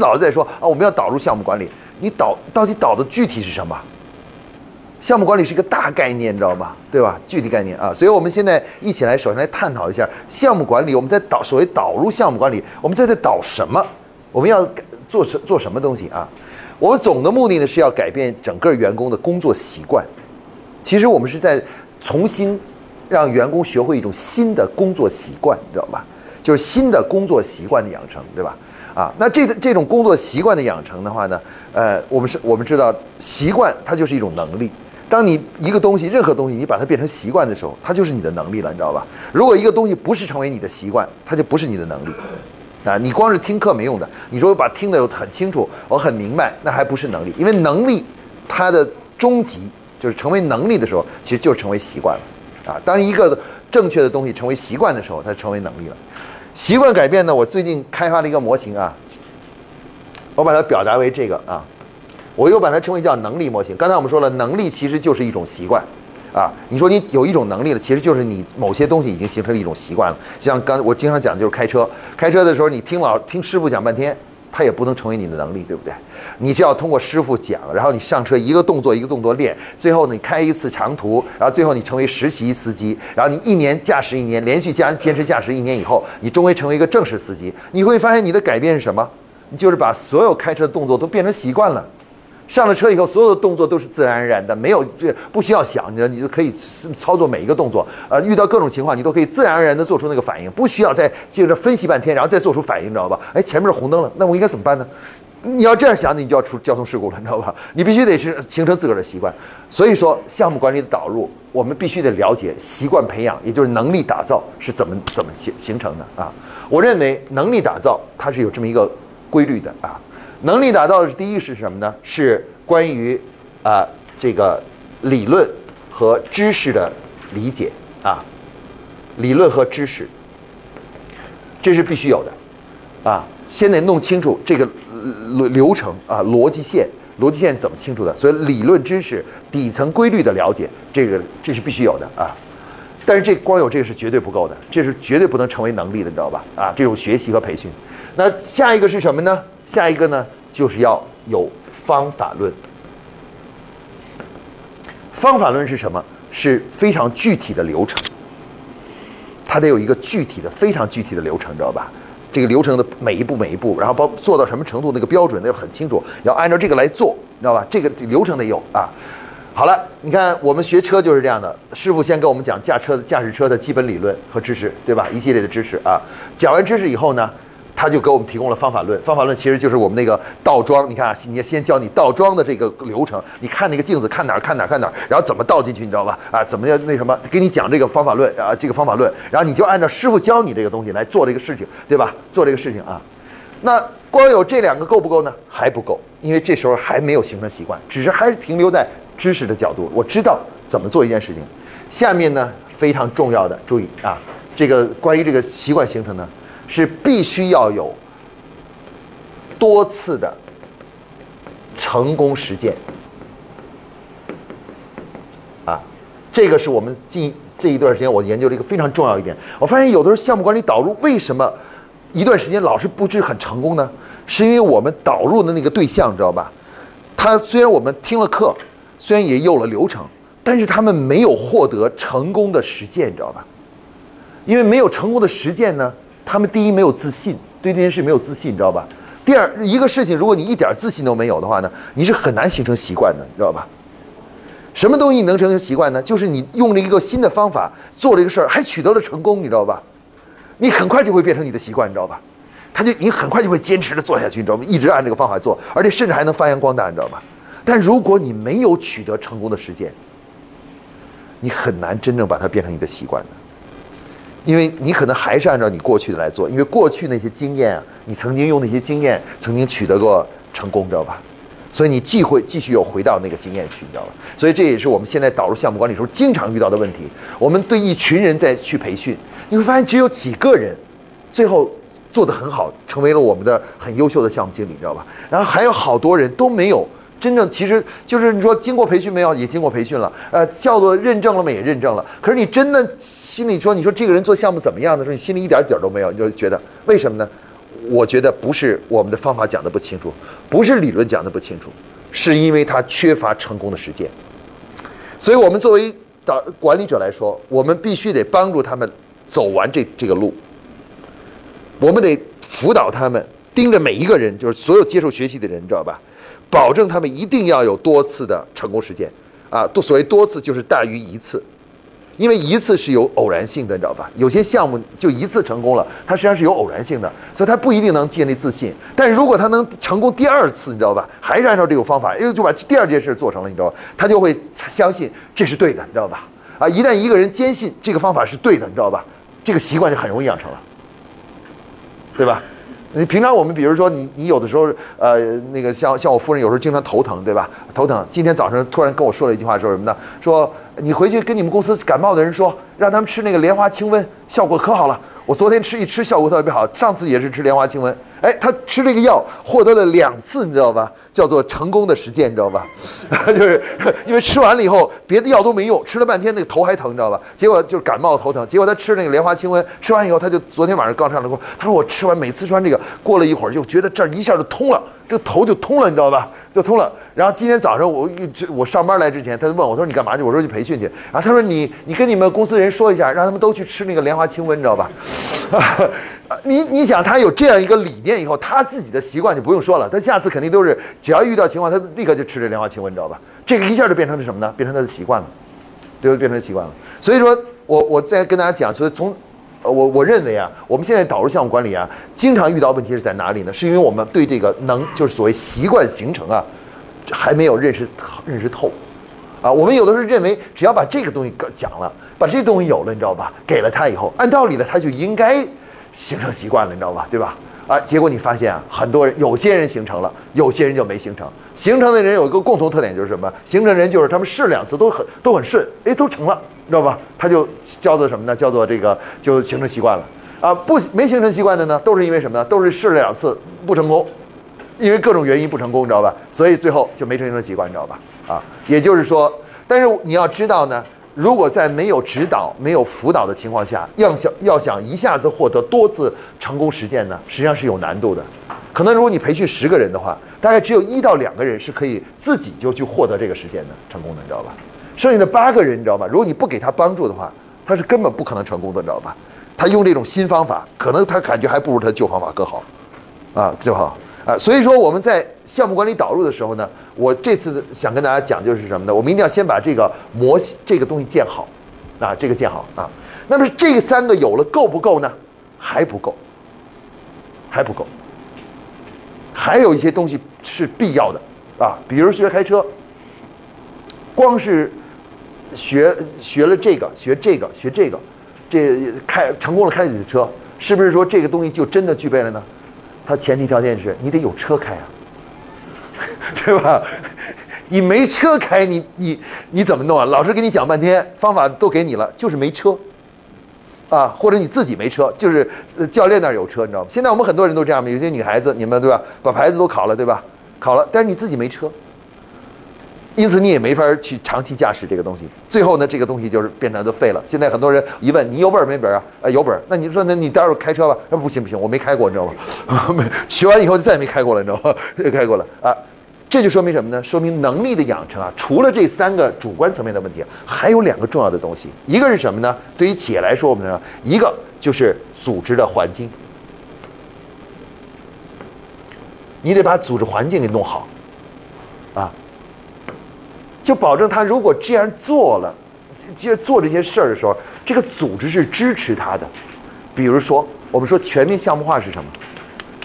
老是在说啊，我们要导入项目管理，你导到底导的具体是什么？项目管理是一个大概念，你知道吗？对吧？具体概念啊，所以我们现在一起来，首先来探讨一下项目管理。我们在导所谓导入项目管理，我们在这导什么？我们要做什做什么东西啊？我们总的目的呢是要改变整个员工的工作习惯。其实我们是在重新让员工学会一种新的工作习惯，你知道吧？就是新的工作习惯的养成，对吧？啊，那这个这种工作习惯的养成的话呢，呃，我们是我们知道习惯它就是一种能力。当你一个东西，任何东西，你把它变成习惯的时候，它就是你的能力了，你知道吧？如果一个东西不是成为你的习惯，它就不是你的能力。啊，你光是听课没用的。你说把听的很清楚，我很明白，那还不是能力。因为能力它的终极就是成为能力的时候，其实就成为习惯了。啊，当一个正确的东西成为习惯的时候，它成为能力了。习惯改变呢？我最近开发了一个模型啊，我把它表达为这个啊。我又把它称为叫能力模型。刚才我们说了，能力其实就是一种习惯，啊，你说你有一种能力了，其实就是你某些东西已经形成了一种习惯了。像刚我经常讲就是开车，开车的时候你听老听师傅讲半天，他也不能成为你的能力，对不对？你就要通过师傅讲，然后你上车一个动作一个动作练，最后你开一次长途，然后最后你成为实习司机，然后你一年驾驶一年，连续驾坚持驾驶一年以后，你终于成为一个正式司机。你会发现你的改变是什么？你就是把所有开车的动作都变成习惯了。上了车以后，所有的动作都是自然而然的，没有这不需要想，你，你就可以操作每一个动作。呃，遇到各种情况，你都可以自然而然的做出那个反应，不需要再接着分析半天，然后再做出反应，你知道吧？哎，前面是红灯了，那我应该怎么办呢？你要这样想，你就要出交通事故了，你知道吧？你必须得是形成自个儿的习惯。所以说，项目管理的导入，我们必须得了解习惯培养，也就是能力打造是怎么怎么形形成的啊？我认为能力打造它是有这么一个规律的啊。能力达到的第一是什么呢？是关于啊这个理论和知识的理解啊，理论和知识，这是必须有的啊。先得弄清楚这个流流程啊，逻辑线，逻辑线是怎么清楚的？所以理论知识底层规律的了解，这个这是必须有的啊。但是这光有这个是绝对不够的，这是绝对不能成为能力的，你知道吧？啊，这种学习和培训。那下一个是什么呢？下一个呢，就是要有方法论。方法论是什么？是非常具体的流程，它得有一个具体的、非常具体的流程，知道吧？这个流程的每一步、每一步，然后包做到什么程度，那个标准得很清楚，要按照这个来做，知道吧？这个流程得有啊。好了，你看我们学车就是这样的，师傅先给我们讲驾车的驾驶车的基本理论和知识，对吧？一系列的知识啊。讲完知识以后呢？他就给我们提供了方法论，方法论其实就是我们那个倒装。你看啊，你先教你倒装的这个流程，你看那个镜子，看哪儿看哪儿看哪儿，然后怎么倒进去，你知道吧？啊，怎么样那什么，给你讲这个方法论啊，这个方法论，然后你就按照师傅教你这个东西来做这个事情，对吧？做这个事情啊，那光有这两个够不够呢？还不够，因为这时候还没有形成习惯，只是还是停留在知识的角度。我知道怎么做一件事情。下面呢非常重要的，注意啊，这个关于这个习惯形成呢。是必须要有多次的成功实践啊，这个是我们近这一段时间我研究了一个非常重要一点。我发现有的时候项目管理导入为什么一段时间老是不知很成功呢？是因为我们导入的那个对象知道吧？他虽然我们听了课，虽然也有了流程，但是他们没有获得成功的实践，你知道吧？因为没有成功的实践呢。他们第一没有自信，对这件事没有自信，你知道吧？第二，一个事情如果你一点自信都没有的话呢，你是很难形成习惯的，你知道吧？什么东西能成成习惯呢？就是你用了一个新的方法做了一个事儿，还取得了成功，你知道吧？你很快就会变成你的习惯，你知道吧？他就你很快就会坚持的做下去，你知道吗？一直按这个方法做，而且甚至还能发扬光大，你知道吧？但如果你没有取得成功的实践，你很难真正把它变成一个习惯的。因为你可能还是按照你过去的来做，因为过去那些经验啊，你曾经用那些经验曾经取得过成功，知道吧？所以你既会继续又回到那个经验去，你知道吧？所以这也是我们现在导入项目管理时候经常遇到的问题。我们对一群人在去培训，你会发现只有几个人最后做得很好，成为了我们的很优秀的项目经理，你知道吧？然后还有好多人都没有。真正其实就是你说经过培训没有？也经过培训了，呃，叫做认证了吗？也认证了。可是你真的心里说，你说这个人做项目怎么样的时候，你心里一点底儿都没有，你就觉得为什么呢？我觉得不是我们的方法讲的不清楚，不是理论讲的不清楚，是因为他缺乏成功的实践。所以，我们作为导管理者来说，我们必须得帮助他们走完这这个路。我们得辅导他们，盯着每一个人，就是所有接受学习的人，你知道吧？保证他们一定要有多次的成功实践啊！多所谓多次就是大于一次。因为一次是有偶然性的，你知道吧？有些项目就一次成功了，它实际上是有偶然性的，所以它不一定能建立自信。但是如果他能成功第二次，你知道吧？还是按照这个方法，又就把第二件事做成了，你知道吧？他就会相信这是对的，你知道吧？啊，一旦一个人坚信这个方法是对的，你知道吧？这个习惯就很容易养成了，对吧？你平常我们比如说你你有的时候呃那个像像我夫人有时候经常头疼，对吧？头疼，今天早上突然跟我说了一句话，说什么呢？说。你回去跟你们公司感冒的人说，让他们吃那个莲花清瘟，效果可好了。我昨天吃一吃，效果特别好。上次也是吃莲花清瘟，哎，他吃这个药获得了两次，你知道吧？叫做成功的实践，你知道吧？就是 因为吃完了以后，别的药都没用，吃了半天那个头还疼，你知道吧？结果就是感冒头疼。结果他吃那个莲花清瘟，吃完以后他就昨天晚上刚上了课，他说我吃完每次吃这个，过了一会儿就觉得这儿一下就通了。这头就通了，你知道吧？就通了。然后今天早上我一我上班来之前，他就问我，他说你干嘛去？我说去培训去。然后他说你你跟你们公司人说一下，让他们都去吃那个莲花清瘟，你知道吧？你你想他有这样一个理念以后，他自己的习惯就不用说了，他下次肯定都是只要遇到情况，他立刻就吃这莲花清瘟，你知道吧？这个一下就变成了什么呢？变成他的习惯了，对变成习惯了。所以说我我再跟大家讲，所以从。我我认为啊，我们现在导入项目管理啊，经常遇到问题是在哪里呢？是因为我们对这个能，就是所谓习惯形成啊，还没有认识认识透，啊，我们有的时候认为只要把这个东西讲了，把这东西有了，你知道吧？给了他以后，按道理呢，他就应该形成习惯了，你知道吧？对吧？啊，结果你发现啊，很多人有些人形成了，有些人就没形成。形成的人有一个共同特点就是什么？形成人就是他们试两次都很都很顺，哎，都成了。知道吧？他就叫做什么呢？叫做这个就形成习惯了啊！不没形成习惯的呢，都是因为什么呢？都是试了两次不成功，因为各种原因不成功，你知道吧？所以最后就没形成习惯，你知道吧？啊，也就是说，但是你要知道呢，如果在没有指导、没有辅导的情况下，要想要想一下子获得多次成功实践呢，实际上是有难度的。可能如果你培训十个人的话，大概只有一到两个人是可以自己就去获得这个实践的成功的，你知道吧？剩下的八个人，你知道吧？如果你不给他帮助的话，他是根本不可能成功的，你知道吧？他用这种新方法，可能他感觉还不如他旧方法更好，啊，就好啊。所以说我们在项目管理导入的时候呢，我这次想跟大家讲就是什么呢？我们一定要先把这个模型这个东西建好，啊，这个建好啊。那么这三个有了够不够呢？还不够，还不够，还有一些东西是必要的啊，比如学开车，光是。学学了这个，学这个，学这个，这开成功了开自己的车，是不是说这个东西就真的具备了呢？它前提条件是你得有车开啊，对吧？你没车开，你你你怎么弄啊？老师给你讲半天，方法都给你了，就是没车啊，或者你自己没车，就是教练那儿有车，你知道吗？现在我们很多人都这样嘛有些女孩子，你们对吧？把牌子都考了，对吧？考了，但是你自己没车。因此你也没法去长期驾驶这个东西，最后呢，这个东西就是变成就废了。现在很多人一问你有本没本啊？啊，有本。那你说那你待会儿开车吧？那不行不行，我没开过，你知道吗？没学完以后就再也没开过了，你知道吗？开过了啊，这就说明什么呢？说明能力的养成啊，除了这三个主观层面的问题，还有两个重要的东西。一个是什么呢？对于企业来说，我们呢，一个就是组织的环境，你得把组织环境给弄好，啊。就保证他如果这样做了，接做这些事儿的时候，这个组织是支持他的。比如说，我们说全面项目化是什么？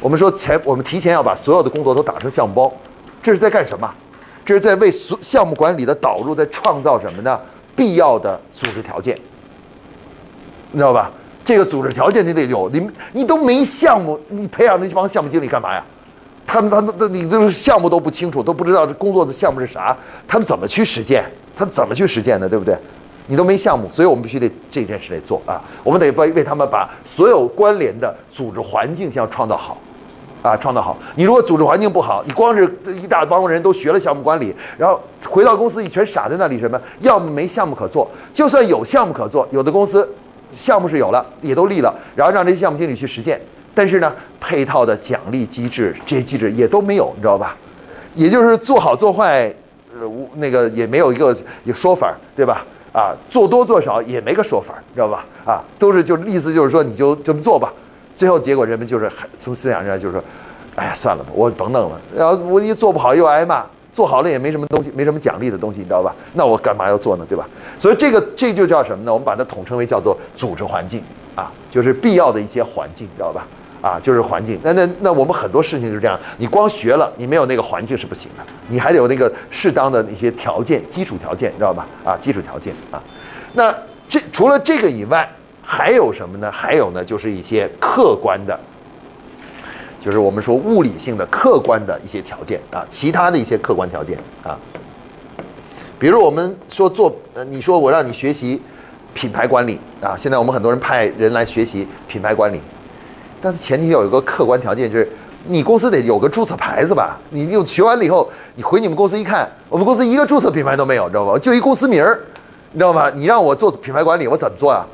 我们说前我们提前要把所有的工作都打成项目包，这是在干什么？这是在为所项目管理的导入在创造什么呢？必要的组织条件，你知道吧？这个组织条件你得有，你你都没项目，你培养那帮项目经理干嘛呀？他们他们你这个项目都不清楚，都不知道这工作的项目是啥，他们怎么去实践？他怎么去实践的，对不对？你都没项目，所以我们必须得这件事得做啊！我们得为为他们把所有关联的组织环境先要创造好，啊，创造好。你如果组织环境不好，你光是一大帮人都学了项目管理，然后回到公司一全傻在那里，什么？要么没项目可做，就算有项目可做，有的公司项目是有了，也都立了，然后让这些项目经理去实践。但是呢，配套的奖励机制这些机制也都没有，你知道吧？也就是做好做坏，呃，那个也没有一个有说法，对吧？啊，做多做少也没个说法，你知道吧？啊，都是就意思就是说你就这么做吧。最后结果人们就是从思想上就是说，哎呀，算了吧，我甭弄了。然后我一做不好又挨骂，做好了也没什么东西，没什么奖励的东西，你知道吧？那我干嘛要做呢？对吧？所以这个这就叫什么呢？我们把它统称为叫做组织环境啊，就是必要的一些环境，知道吧？啊，就是环境。那那那我们很多事情就是这样，你光学了，你没有那个环境是不行的，你还得有那个适当的一些条件，基础条件，你知道吧？啊，基础条件啊。那这除了这个以外，还有什么呢？还有呢，就是一些客观的，就是我们说物理性的客观的一些条件啊，其他的一些客观条件啊。比如我们说做，呃，你说我让你学习品牌管理啊，现在我们很多人派人来学习品牌管理。但是前提有一个客观条件，就是你公司得有个注册牌子吧？你又学完了以后，你回你们公司一看，我们公司一个注册品牌都没有，知道吧？就一公司名儿，你知道吗？你让我做品牌管理，我怎么做啊？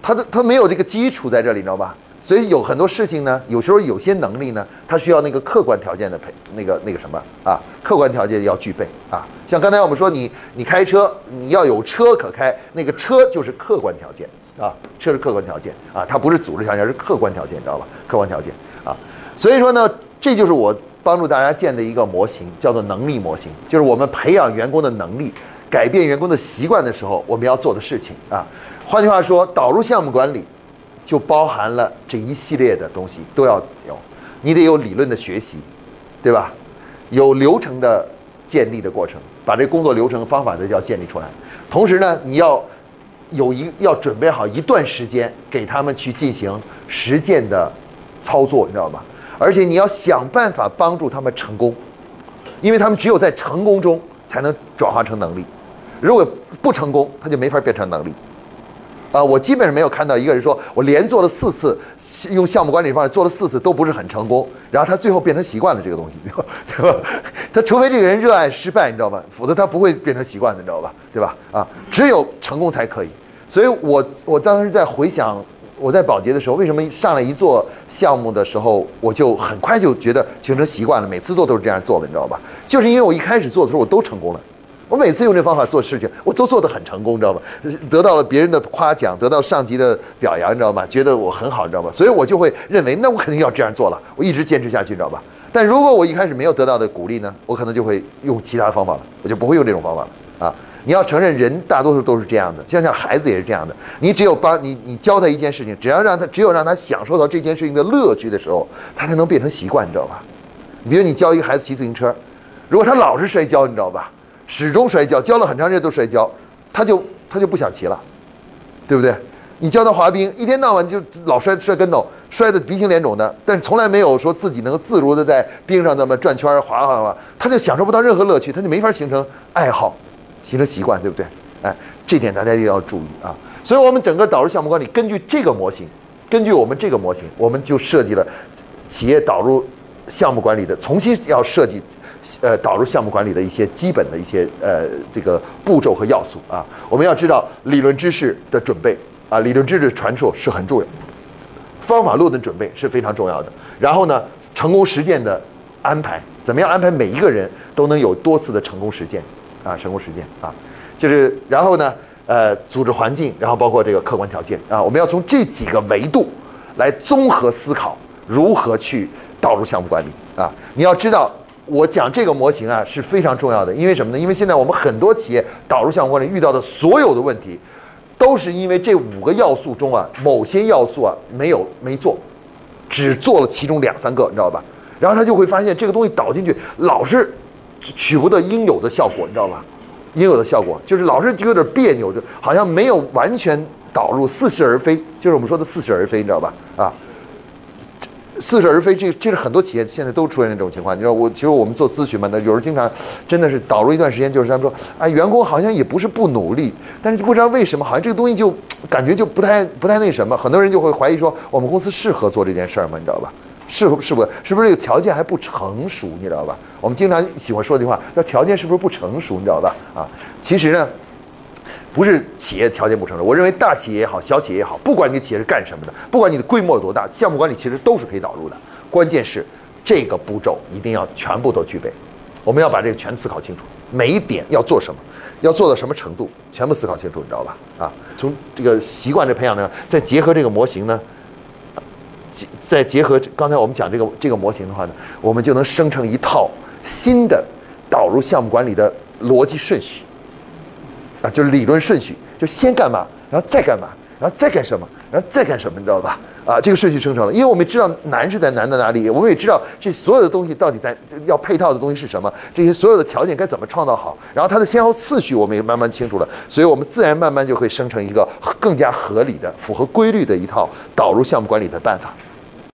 他的他没有这个基础在这里，你知道吧？所以有很多事情呢，有时候有些能力呢，它需要那个客观条件的配那个那个什么啊？客观条件要具备啊。像刚才我们说，你你开车，你要有车可开，那个车就是客观条件。啊，这是客观条件啊，它不是组织条件，是客观条件，你知道吧？客观条件啊，所以说呢，这就是我帮助大家建的一个模型，叫做能力模型，就是我们培养员工的能力，改变员工的习惯的时候，我们要做的事情啊。换句话说，导入项目管理，就包含了这一系列的东西都要有，你得有理论的学习，对吧？有流程的建立的过程，把这工作流程方法的要建立出来，同时呢，你要。有一要准备好一段时间给他们去进行实践的操作，你知道吗？而且你要想办法帮助他们成功，因为他们只有在成功中才能转化成能力，如果不成功，他就没法变成能力。啊，我基本上没有看到一个人说我连做了四次用项目管理方法做了四次都不是很成功，然后他最后变成习惯了这个东西，对吧？他除非这个人热爱失败，你知道吗？否则他不会变成习惯的，你知道吧？对吧？啊，只有成功才可以。所以，我我当时在回想我在保洁的时候，为什么上来一做项目的时候，我就很快就觉得形成习惯了，每次做都是这样做的，你知道吧？就是因为我一开始做的时候我都成功了，我每次用这方法做事情，我都做得很成功，你知道吧？得到了别人的夸奖，得到上级的表扬，你知道吗？觉得我很好，你知道吧？所以我就会认为，那我肯定要这样做了，我一直坚持下去，你知道吧？但如果我一开始没有得到的鼓励呢，我可能就会用其他方法了，我就不会用这种方法了啊。你要承认，人大多数都是这样的，就像孩子也是这样的。你只有帮你，你教他一件事情，只要让他，只有让他享受到这件事情的乐趣的时候，他才能变成习惯，你知道吧？比如你教一个孩子骑自行车，如果他老是摔跤，你知道吧？始终摔跤，教了很长时间都摔跤，他就他就不想骑了，对不对？你教他滑冰，一天到晚就老摔摔跟头，摔得鼻青脸肿的，但是从来没有说自己能够自如的在冰上那么转圈滑滑滑，他就享受不到任何乐趣，他就没法形成爱好。形成习惯，对不对？哎，这点大家一定要注意啊！所以，我们整个导入项目管理，根据这个模型，根据我们这个模型，我们就设计了企业导入项目管理的重新要设计，呃，导入项目管理的一些基本的一些呃这个步骤和要素啊。我们要知道理论知识的准备啊，理论知识传授是很重要，方法论的准备是非常重要的。然后呢，成功实践的安排，怎么样安排每一个人都能有多次的成功实践？啊，成功实践啊，就是然后呢，呃，组织环境，然后包括这个客观条件啊，我们要从这几个维度来综合思考如何去导入项目管理啊。你要知道，我讲这个模型啊是非常重要的，因为什么呢？因为现在我们很多企业导入项目管理遇到的所有的问题，都是因为这五个要素中啊某些要素啊没有没做，只做了其中两三个，你知道吧？然后他就会发现这个东西导进去老是。取不得应有的效果，你知道吧？应有的效果就是老是就有点别扭，就好像没有完全导入，似是而非，就是我们说的似是而非，你知道吧？啊，似是而非，这这是很多企业现在都出现这种情况。你知道我其实我们做咨询嘛，那有时候经常真的是导入一段时间，就是他们说啊，员工好像也不是不努力，但是不知道为什么，好像这个东西就感觉就不太不太那什么，很多人就会怀疑说，我们公司适合做这件事儿吗？你知道吧？是不是不？是不是这个条件还不成熟？你知道吧？我们经常喜欢说的句话，叫条件是不是不成熟？你知道吧？啊，其实呢，不是企业条件不成熟。我认为大企业也好，小企业也好，不管你企业是干什么的，不管你的规模有多大，项目管理其实都是可以导入的。关键是这个步骤一定要全部都具备，我们要把这个全思考清楚，每一点要做什么，要做到什么程度，全部思考清楚，你知道吧？啊，从这个习惯的培养呢，再结合这个模型呢。再结合刚才我们讲这个这个模型的话呢，我们就能生成一套新的导入项目管理的逻辑顺序，啊，就是理论顺序，就先干嘛，然后再干嘛，然后再干什么，然后再干什么，你知道吧？啊，这个顺序生成了，因为我们知道难是在难在哪里，我们也知道这所有的东西到底在要配套的东西是什么，这些所有的条件该怎么创造好，然后它的先后次序我们也慢慢清楚了，所以我们自然慢慢就会生成一个更加合理的、符合规律的一套导入项目管理的办法。